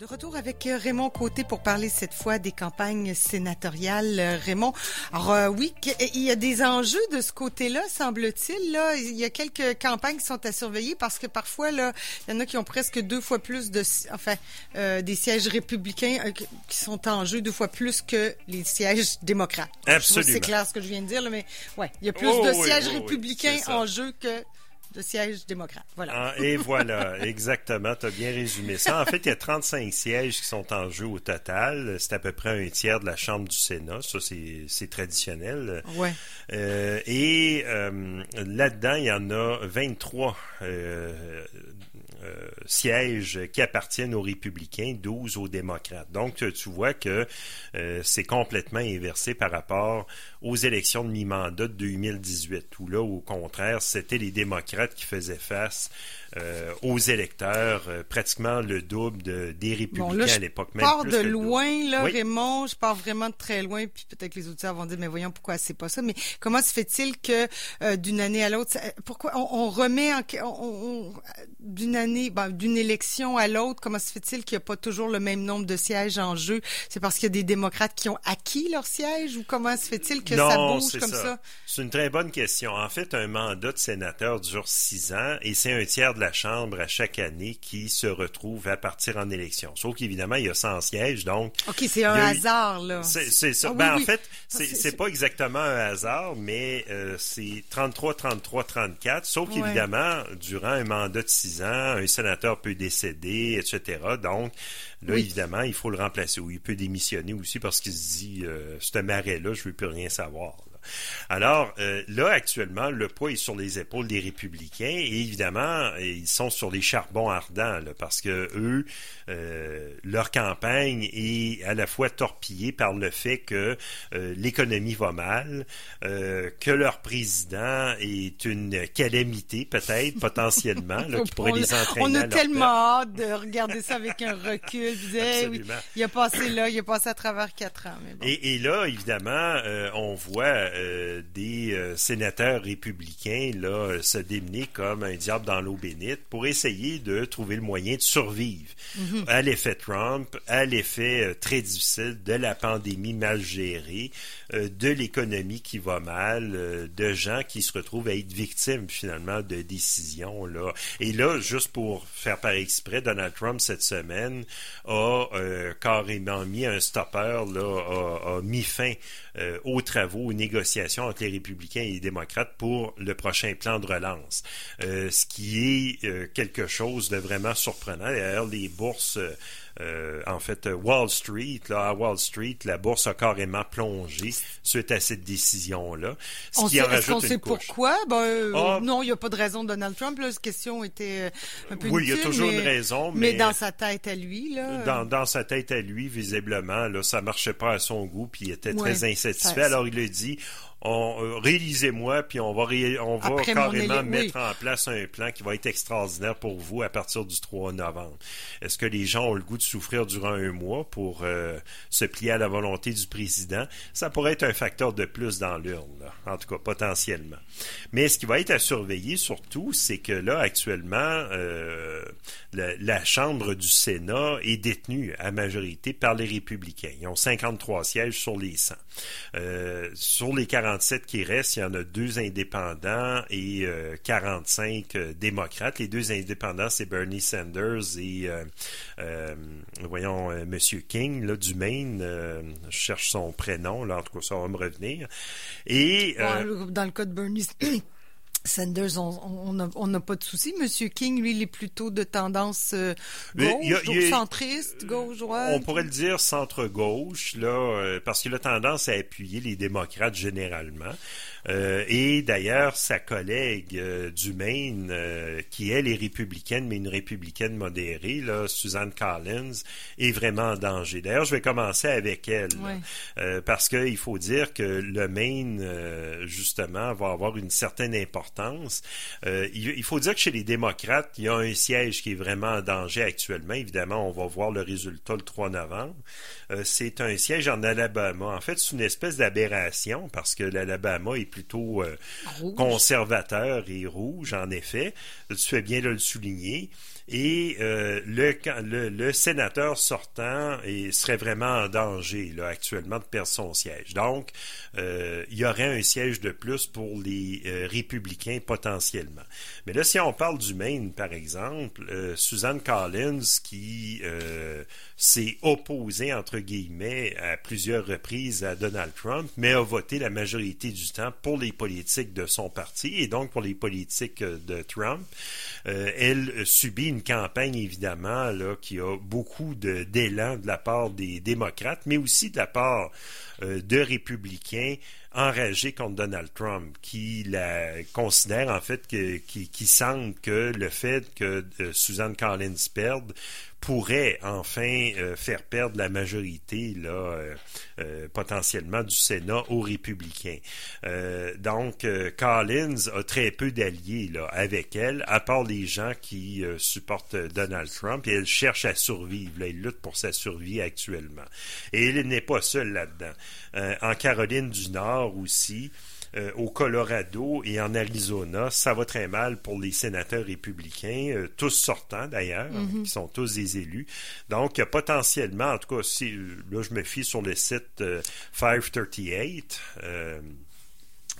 De retour avec euh, Raymond Côté pour parler cette fois des campagnes sénatoriales. Euh, Raymond, alors euh, oui, il y a des enjeux de ce côté-là, semble-t-il. Là, il y a quelques campagnes qui sont à surveiller parce que parfois, là, il y en a qui ont presque deux fois plus de, enfin, des sièges républicains qui sont en jeu deux fois plus que les sièges démocrates. Absolument. C'est clair ce que je viens de dire, là, mais ouais, il y a plus oh de sièges républicains en jeu que de sièges démocrates. Voilà. Ah, et voilà, exactement, tu as bien résumé ça. En fait, il y a 35 sièges qui sont en jeu au total. C'est à peu près un tiers de la Chambre du Sénat. Ça, c'est traditionnel. Ouais. Euh, et euh, là-dedans, il y en a 23 euh, euh, sièges qui appartiennent aux républicains, 12 aux démocrates. Donc, tu vois que euh, c'est complètement inversé par rapport aux élections de mi-mandat de 2018, où là, au contraire, c'était les démocrates qui faisaient face euh, aux électeurs, euh, pratiquement le double de, des républicains à l'époque. Je pars de loin, là, Raymond, je pars vraiment de très loin, puis peut-être que les auditeurs vont dire, mais voyons pourquoi c'est pas ça? Mais comment se fait-il que euh, d'une année à l'autre, pourquoi on, remet en, d'une année, ben, d'une élection à l'autre, comment se fait-il qu'il n'y a pas toujours le même nombre de sièges en jeu? C'est parce qu'il y a des démocrates qui ont acquis leur siège, ou comment se fait-il que ça bouge comme ça, ça? C'est une très bonne question. En fait, un mandat de sénateur dure six ans, et c'est un tiers de la Chambre à chaque année qui se retrouve à partir en élection. Sauf qu'évidemment, il y a 100 sièges, donc... OK, c'est un hasard, là. C'est ça. Ah ben, en fait, c'est pas exactement un hasard, mais euh, c'est 33, 33, 34, sauf qu'évidemment, durant un mandat de 6 ans, un sénateur peut décéder, etc. Donc, là, évidemment, il faut le remplacer ou il peut démissionner aussi parce qu'il se dit, euh, ce marais-là, je veux plus rien savoir. Alors euh, là, actuellement, le poids est sur les épaules des républicains et évidemment, ils sont sur les charbons ardents parce que eux, euh, leur campagne est à la fois torpillée par le fait que euh, l'économie va mal, que leur président est une calamité peut-être potentiellement qui pourrait les entraîner. On a tellement hâte de regarder ça avec un recul. il a passé là, il a passé à travers quatre ans. et, et, là, évidemment, on voit euh, des euh, sénateurs républicains là, se démener comme un diable dans l'eau bénite pour essayer de trouver le moyen de survivre mhm. à l'effet Trump, à l'effet euh, très difficile de la pandémie mal gérée, de l'économie qui va mal, de gens qui se retrouvent à être victimes finalement de décisions. Là. Et là, juste pour faire par exprès, Donald Trump cette semaine a carrément mis un stopper, là, a, mis fin aux travaux, aux négociations entre les républicains et les démocrates pour le prochain plan de relance, euh, ce qui est euh, quelque chose de vraiment surprenant. D'ailleurs, les bourses euh, en fait, Wall Street, là, à Wall Street, la bourse a carrément plongé suite à cette décision-là. Ce on qui sait, en rajoute on sait pourquoi? Ben, ah. non, il n'y a pas de raison de Donald Trump. Là, cette question était un peu Oui, il y a toujours une raison. Mais, dans sa tête à lui, là. Dans, sa tête à lui, visiblement, là, ça marchait pas à son goût, puis il était très insatisfait. Alors, il a dit, on, euh, réalisez-moi, puis on va, on va carrément mettre en place un plan qui va être extraordinaire pour vous à partir du 3 novembre. Est-ce que les gens ont le goût de souffrir durant un mois pour euh, se plier à la volonté du président? Ça pourrait être un facteur de plus dans l'urne, en tout cas potentiellement. Mais ce qui va être à surveiller surtout, c'est que là, actuellement, euh, la, Chambre du Sénat est détenue à majorité par les républicains. Ils ont 53 sièges sur les 100. sur les 40 47 qui restent, il y en a deux indépendants et 45 euh, euh, démocrates. Les deux indépendants, c'est Bernie Sanders et, euh, voyons, Monsieur King, là, du Maine. je cherche son prénom, là, en tout cas, ça va me revenir. Et... dans le cas de Bernie... Sanders, on n'a on pas de souci. Monsieur King, lui, il est plutôt de tendance gauche, centriste, gauche, droite. On pourrait le dire centre-gauche, là, parce qu'il a tendance à appuyer les démocrates généralement. Euh, et d'ailleurs, sa collègue euh, du Maine, euh, qui elle est républicaine, mais une républicaine modérée, là, Suzanne Collins, est vraiment en danger. D'ailleurs, je vais commencer avec elle, parce qu'il faut dire que le Maine, justement, va avoir une certaine importance. Il, il, faut dire que chez les démocrates, il y a un siège qui est vraiment en danger actuellement. Évidemment, on va voir le résultat le 3 novembre. c'est un siège en Alabama. En fait, c'est une espèce d'aberration parce que l'Alabama est plutôt euh, conservateur et rouge, en effet. Tu fais bien de le souligner. Et euh, le, le, sénateur sortant serait vraiment en danger là, actuellement de perdre son siège. Donc, euh, il y aurait un siège de plus pour les euh, républicains potentiellement. Mais là, si on parle du Maine, par exemple, Suzanne Collins, qui s'est opposée, entre guillemets, à plusieurs reprises à Donald Trump, mais a voté la majorité du temps pour les politiques de son parti et donc pour les politiques de Trump. elle subit une campagne, évidemment, qui a beaucoup d'élan de, la part des démocrates, mais aussi de la part euh, de républicains enragés contre Donald Trump, qui la considèrent en fait que, qui, qui sentent que le fait que euh, Suzanne Collins perde pourrait enfin euh, faire perdre la majorité là euh, euh, potentiellement du Sénat aux républicains. donc Collins a très peu d'alliés là avec elle, à part les gens qui supportent Donald Trump et elle cherche à survivre. elle lutte pour sa survie actuellement. Et elle n'est pas seule là-dedans. en Caroline du Nord aussi. Euh, au Colorado et en Arizona, ça va très mal pour les sénateurs républicains, euh, tous sortants d'ailleurs, mhm. qui sont tous des élus. Donc, potentiellement, en tout cas, si, là, je me fie sur le site 538, euh,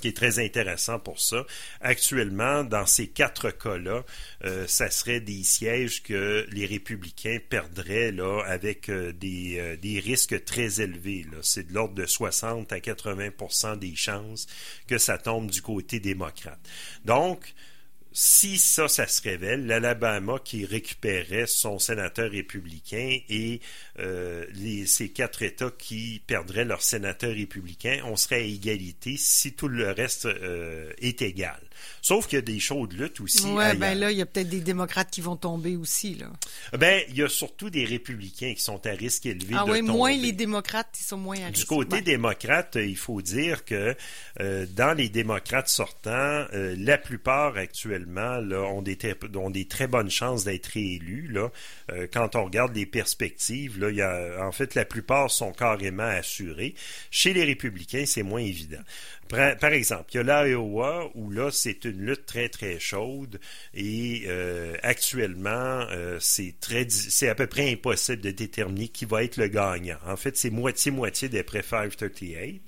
qui est très intéressant pour ça. Actuellement, dans ces quatre cas-là, euh, ça serait des sièges que les républicains perdraient là, avec euh, des, euh, des, risques très élevés. C'est de l'ordre de 60 à 80% des chances que ça tombe du côté démocrate. Donc, si ça, ça se révèle, l'Alabama qui récupérait son sénateur républicain et euh, les, ces quatre États qui perdraient leur sénateur républicain, on serait à égalité si tout le reste euh, est égal. Sauf qu'il y a des chaudes luttes aussi. Oui, ben là, il y a peut-être des démocrates qui vont tomber aussi. Là. Ben, il y a surtout des républicains qui sont à risque élevé ah, de oui, tomber. moins les démocrates, qui sont moins à risque. Du côté démocrate, il faut dire que euh, dans les démocrates sortants, la plupart actuellement ont, des, ont des très bonnes chances d'être réélus. Là. Euh, quand on regarde les perspectives, là, en fait, la plupart sont carrément assurés. Chez les républicains, c'est moins évident. Par, exemple, il y a l'Iowa où là, c'est une lutte très, très chaude et euh, actuellement, euh, c'est à peu près impossible de déterminer qui va être le gagnant. En fait, c'est moitié-moitié d'après 538.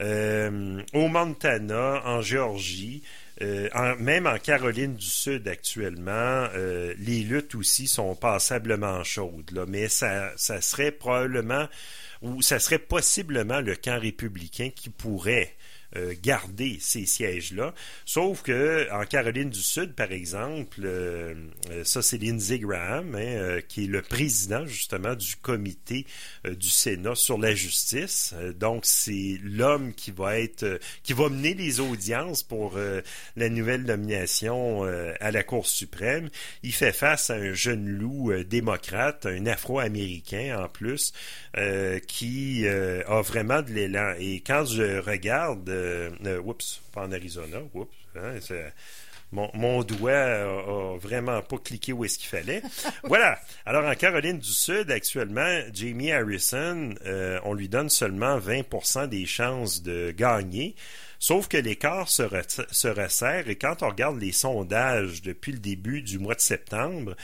Euh, au Montana, en Géorgie, euh, même en Caroline du Sud actuellement, euh, les luttes aussi sont passablement chaudes. Mais ça, ça serait probablement ou ça serait possiblement le camp républicain qui pourrait euh, garder ces sièges-là. Sauf que en Caroline du Sud, par exemple, euh, euh, ça c'est Lindsey Graham, hein, qui est le président justement du comité du Sénat sur la justice. donc c'est l'homme qui va être, qui va mener les audiences pour la nouvelle nomination à la Cour suprême. Il fait face à un jeune loup démocrate, un Afro-américain en plus, qui a vraiment de l'élan. Et quand je regarde oups, pas en Arizona, oups, hein, mon, doigt a, vraiment pas cliqué où est-ce qu'il fallait. voilà. Alors, en Caroline du Sud, actuellement, Jamie Harrison, euh, on lui donne seulement 20% des chances de gagner. Sauf que l'écart se, se resserre et quand on regarde les sondages depuis le début du mois de septembre,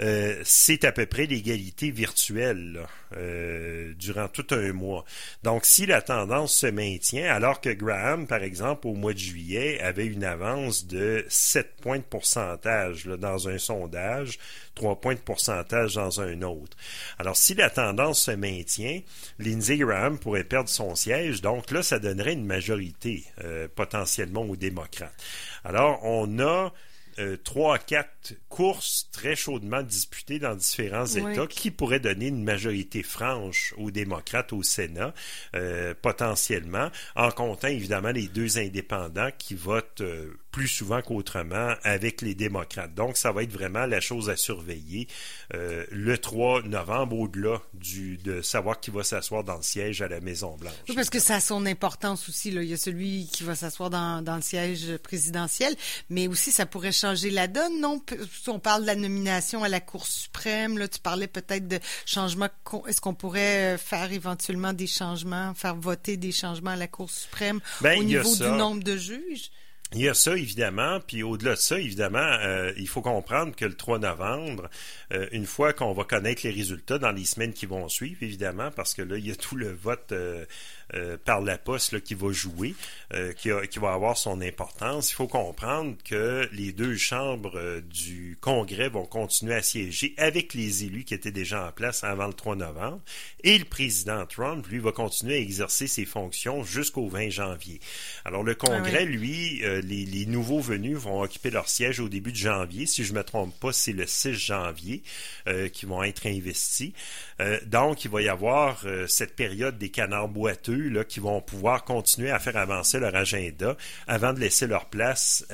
euh, c'est à peu près l'égalité virtuelle euh, durant tout un mois. Donc, si la tendance se maintient, alors que Graham, par exemple, au mois de juillet, avait une avance de 7 points de pourcentage dans un sondage, 3 points de pourcentage dans un autre. Alors, si la tendance se maintient, Lindsey Graham pourrait perdre son siège. Donc là, ça donnerait une majorité euh, potentiellement aux démocrates. Alors, on a euh, trois, quatre courses très chaudement disputées dans différents États qui pourraient donner une majorité franche aux démocrates au Sénat, euh, potentiellement, en comptant évidemment les deux indépendants qui votent euh, plus souvent qu'autrement avec les démocrates. Donc, ça va être vraiment la chose à surveiller le 3 novembre, au-delà du, de savoir qui va s'asseoir dans le siège à la Maison-Blanche. Oui, parce que ça a son importance aussi. Là. Il y a celui qui va s'asseoir dans, dans le siège présidentiel, mais aussi ça pourrait changer la donne, non? On parle de la nomination à la Cour suprême, là, tu parlais peut-être de changements. Est-ce qu'on pourrait euh, faire éventuellement des changements, faire voter des changements à la Cour suprême ben, au niveau du nombre de juges? Il y a ça, évidemment, puis au-delà de ça, évidemment, euh, il faut comprendre que le 3 novembre, euh, une fois qu'on va connaître les résultats dans les semaines qui vont suivre, évidemment, parce que là, il y a tout le vote euh, par la poste là, qui va jouer, qui, qui, va avoir son importance. Il faut comprendre que les deux chambres du Congrès vont continuer à siéger avec les élus qui étaient déjà en place avant le 3 novembre, et le président Trump, lui, va continuer à exercer ses fonctions jusqu'au 20 janvier. Alors, le ah Congrès, lui, les, nouveaux venus vont occuper leur siège au début de janvier. Si je ne me trompe pas, c'est le 6 janvier euh, qui vont être investis. Euh, donc, il va y avoir euh, cette période des canards boiteux qui vont pouvoir continuer à faire avancer leur agenda avant de laisser leur place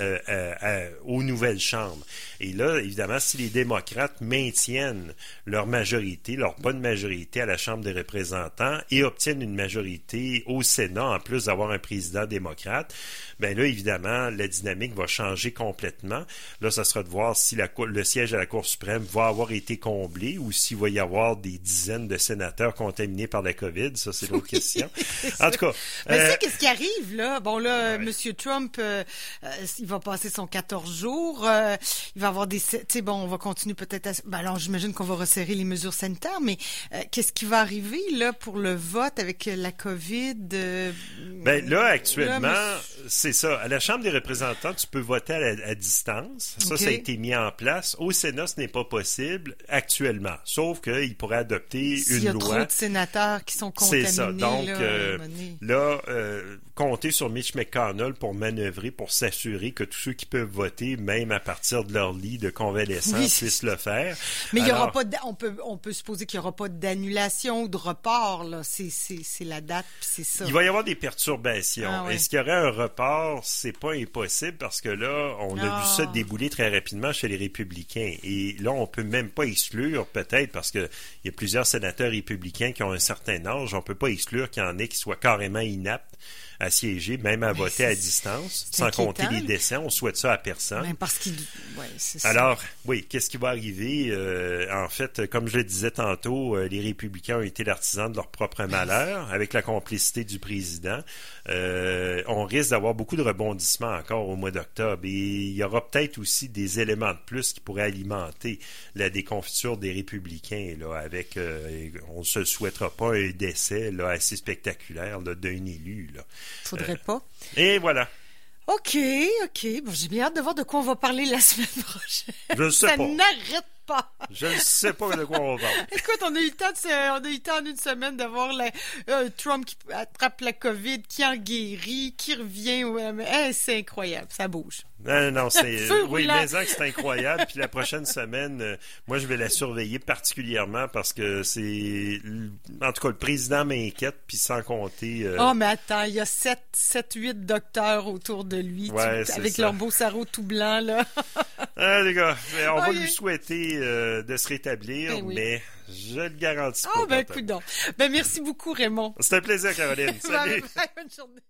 aux nouvelles chambres. Et là, évidemment, si les démocrates maintiennent leur majorité, leur bonne majorité à la Chambre des représentants et obtiennent une majorité au Sénat, en plus d'avoir un président démocrate, ben là, évidemment, la dynamique va changer complètement. Là, ça sera de voir si la, le siège à la Cour suprême va avoir été comblé ou s'il va y avoir des dizaines de sénateurs contaminés par la COVID. Ça, c'est l'autre question. En tout cas. Mais euh... qu'est-ce qui arrive, là? Bon, là, M. Trump, euh, euh, il va passer son 14 jours. Euh, il va avoir des... Tu sais, bon, on va continuer peut-être à... Ben, alors, j'imagine qu'on va resserrer les mesures sanitaires, mais qu'est-ce qui va arriver, là, pour le vote avec la COVID? ben, là, actuellement, c'est ça. À la Chambre des représentants, tu peux voter à, distance. Ça, ça a été mis en place. Au Sénat, ce n'est pas possible actuellement. Sauf qu'il pourrait adopter une loi. Il y a trop de sénateurs qui sont contaminés. C'est ça. Donc, euh, là, euh, compter sur Mitch McConnell pour manœuvrer, pour s'assurer que tous ceux qui peuvent voter, même à partir de leur lit de convalescence, puissent le faire. Mais il y aura pas on peut, on peut supposer qu'il n'y aura pas d'annulation ou de report, là. C'est, la date, c'est ça. Il va y avoir des perturbations. Ah Est-ce qu'il y aurait un report? C'est pas impossible parce que là, on a vu ça ah. débouler très rapidement chez les républicains. Et là, on peut même pas exclure, peut-être, parce qu'il y a plusieurs sénateurs républicains qui ont un certain âge, on peut pas exclure qu'il y en ait qui soient carrément inaptes à siéger, même à voter à distance, sans compter les décès. On souhaite ça à personne. Ben, parce qu'il... Alors, oui, qu'est-ce qui va arriver? Euh, en fait, comme je le disais tantôt, euh, les républicains ont été l'artisan de leur propre malheur, avec la complicité du président. Euh, on risque d'avoir beaucoup de rebondissements encore au mois d'octobre. Et il y aura peut-être aussi des éléments de plus qui pourraient alimenter la déconfiture des républicains, là, avec, on ne se souhaitera pas un décès là, assez spectaculaire d'un élu. Là. Faudrait euh, pas. Et voilà. OK, OK. Bon, j'ai bien hâte de voir de quoi on va parler la semaine prochaine. Je sais Ça pas. n'arrête pas. Je ne sais pas de quoi on va parler. Écoute, on a eu le temps, de, on a eu le temps en une semaine d'avoir euh, Trump qui attrape la COVID, qui en guérit, qui revient. Ouais, c'est incroyable, ça bouge. Non, non, c'est. oui, mais c'est incroyable. Puis la prochaine semaine, euh, moi, je vais la surveiller particulièrement parce que c'est. En tout cas, le président m'inquiète, puis sans compter. Euh, oh, mais attends, il y a 7, 7 8 docteurs autour de lui, avec leur beau sarrau tout blanc, là. ah, les gars, on va lui souhaiter euh, de se rétablir, ben mais je le garantis pas. Oh, ben, écoute donc. Ben, merci beaucoup, Raymond. C'était un plaisir, Caroline. Salut. bonne journée.